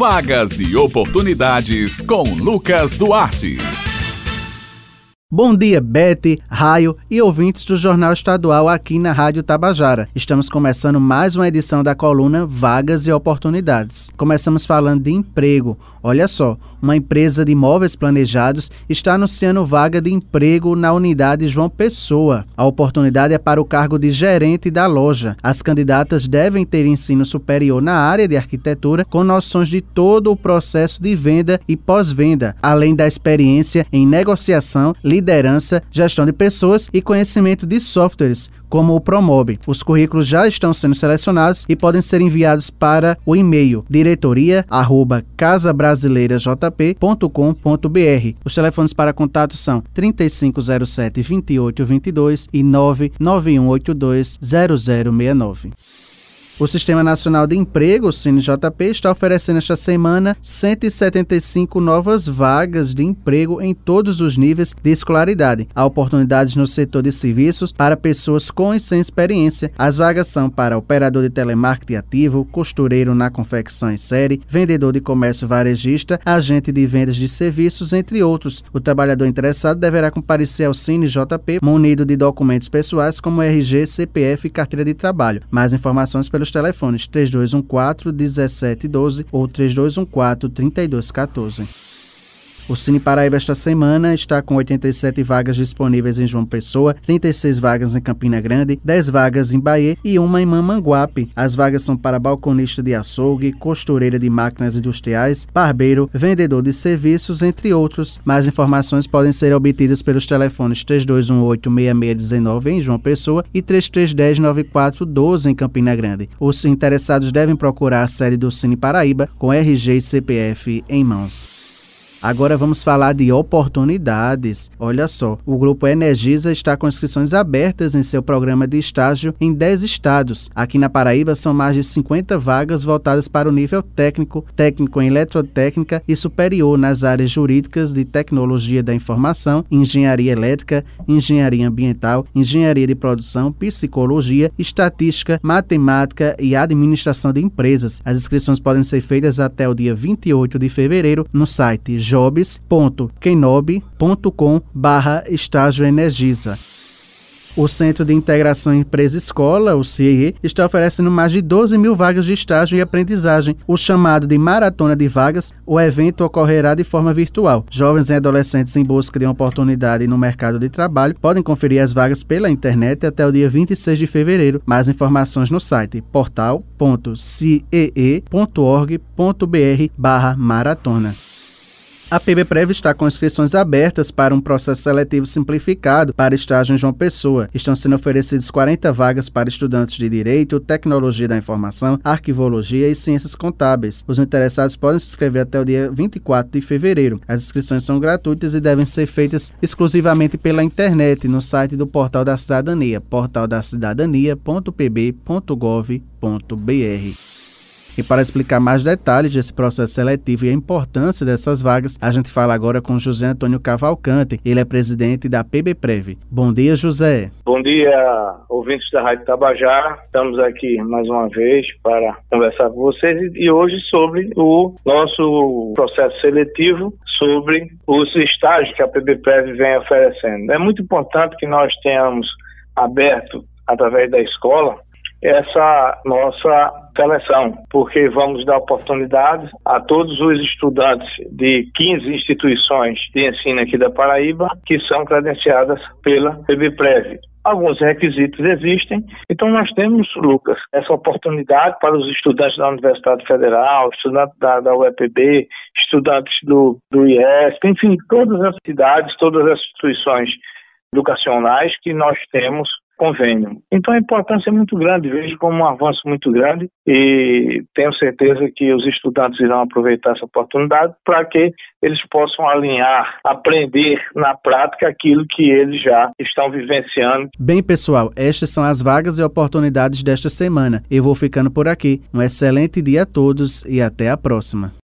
Vagas e oportunidades com Lucas Duarte. Bom dia, Bete, Raio e ouvintes do Jornal Estadual aqui na Rádio Tabajara. Estamos começando mais uma edição da coluna Vagas e Oportunidades. Começamos falando de emprego. Olha só, uma empresa de imóveis planejados está anunciando vaga de emprego na unidade João Pessoa. A oportunidade é para o cargo de gerente da loja. As candidatas devem ter ensino superior na área de arquitetura, com noções de todo o processo de venda e pós-venda, além da experiência em negociação, liderança, gestão de pessoas e conhecimento de softwares, como o Promob. Os currículos já estão sendo selecionados e podem ser enviados para o e-mail diretoria@casabrasileirajp.com.br. Os telefones para contato são 3507 2822 e 99182 0069. O Sistema Nacional de Emprego, o CineJP, está oferecendo esta semana 175 novas vagas de emprego em todos os níveis de escolaridade. Há oportunidades no setor de serviços para pessoas com e sem experiência. As vagas são para operador de telemarketing ativo, costureiro na confecção em série, vendedor de comércio varejista, agente de vendas de serviços, entre outros. O trabalhador interessado deverá comparecer ao CineJP munido de documentos pessoais como RG, CPF e carteira de trabalho. Mais informações pelos telefones 3214 1712 ou 3214 3214. O Cine Paraíba esta semana está com 87 vagas disponíveis em João Pessoa, 36 vagas em Campina Grande, 10 vagas em Bahia e uma em Mamanguape. As vagas são para balconista de açougue, costureira de máquinas industriais, barbeiro, vendedor de serviços, entre outros. Mais informações podem ser obtidas pelos telefones 3218-6619 em João Pessoa e 3310-9412 em Campina Grande. Os interessados devem procurar a sede do Cine Paraíba com RG e CPF em mãos. Agora vamos falar de oportunidades. Olha só, o grupo Energisa está com inscrições abertas em seu programa de estágio em 10 estados. Aqui na Paraíba são mais de 50 vagas voltadas para o nível técnico, técnico em eletrotécnica e superior nas áreas jurídicas de tecnologia da informação, engenharia elétrica, engenharia ambiental, engenharia de produção, psicologia, estatística, matemática e administração de empresas. As inscrições podem ser feitas até o dia 28 de fevereiro no site jobs.kenob.com barra estágio energisa. O Centro de Integração Empresa-Escola, o CIE, está oferecendo mais de 12 mil vagas de estágio e aprendizagem. O chamado de Maratona de Vagas, o evento ocorrerá de forma virtual. Jovens e adolescentes em busca de uma oportunidade no mercado de trabalho podem conferir as vagas pela internet até o dia 26 de fevereiro. Mais informações no site portal.ciee.org.br maratona. A PBPrev está com inscrições abertas para um processo seletivo simplificado para estágio em João Pessoa. Estão sendo oferecidas 40 vagas para estudantes de Direito, Tecnologia da Informação, Arquivologia e Ciências Contábeis. Os interessados podem se inscrever até o dia 24 de fevereiro. As inscrições são gratuitas e devem ser feitas exclusivamente pela internet no site do Portal da Cidadania, portaldacidadania.pb.gov.br. E para explicar mais detalhes desse processo seletivo e a importância dessas vagas, a gente fala agora com José Antônio Cavalcante. Ele é presidente da PBPrev. Bom dia, José. Bom dia, ouvintes da Rádio Tabajá. Estamos aqui mais uma vez para conversar com vocês e hoje sobre o nosso processo seletivo, sobre os estágios que a PBPrev vem oferecendo. É muito importante que nós tenhamos aberto através da escola essa nossa seleção, porque vamos dar oportunidade a todos os estudantes de 15 instituições de ensino aqui da Paraíba que são credenciadas pela PBPrev. Alguns requisitos existem, então nós temos, Lucas, essa oportunidade para os estudantes da Universidade Federal, estudantes da, da UEPB, estudantes do, do IESP, enfim, todas as cidades, todas as instituições educacionais que nós temos convênio. Então a importância é muito grande, vejo como um avanço muito grande e tenho certeza que os estudantes irão aproveitar essa oportunidade para que eles possam alinhar, aprender na prática aquilo que eles já estão vivenciando. Bem, pessoal, estas são as vagas e oportunidades desta semana. Eu vou ficando por aqui. Um excelente dia a todos e até a próxima.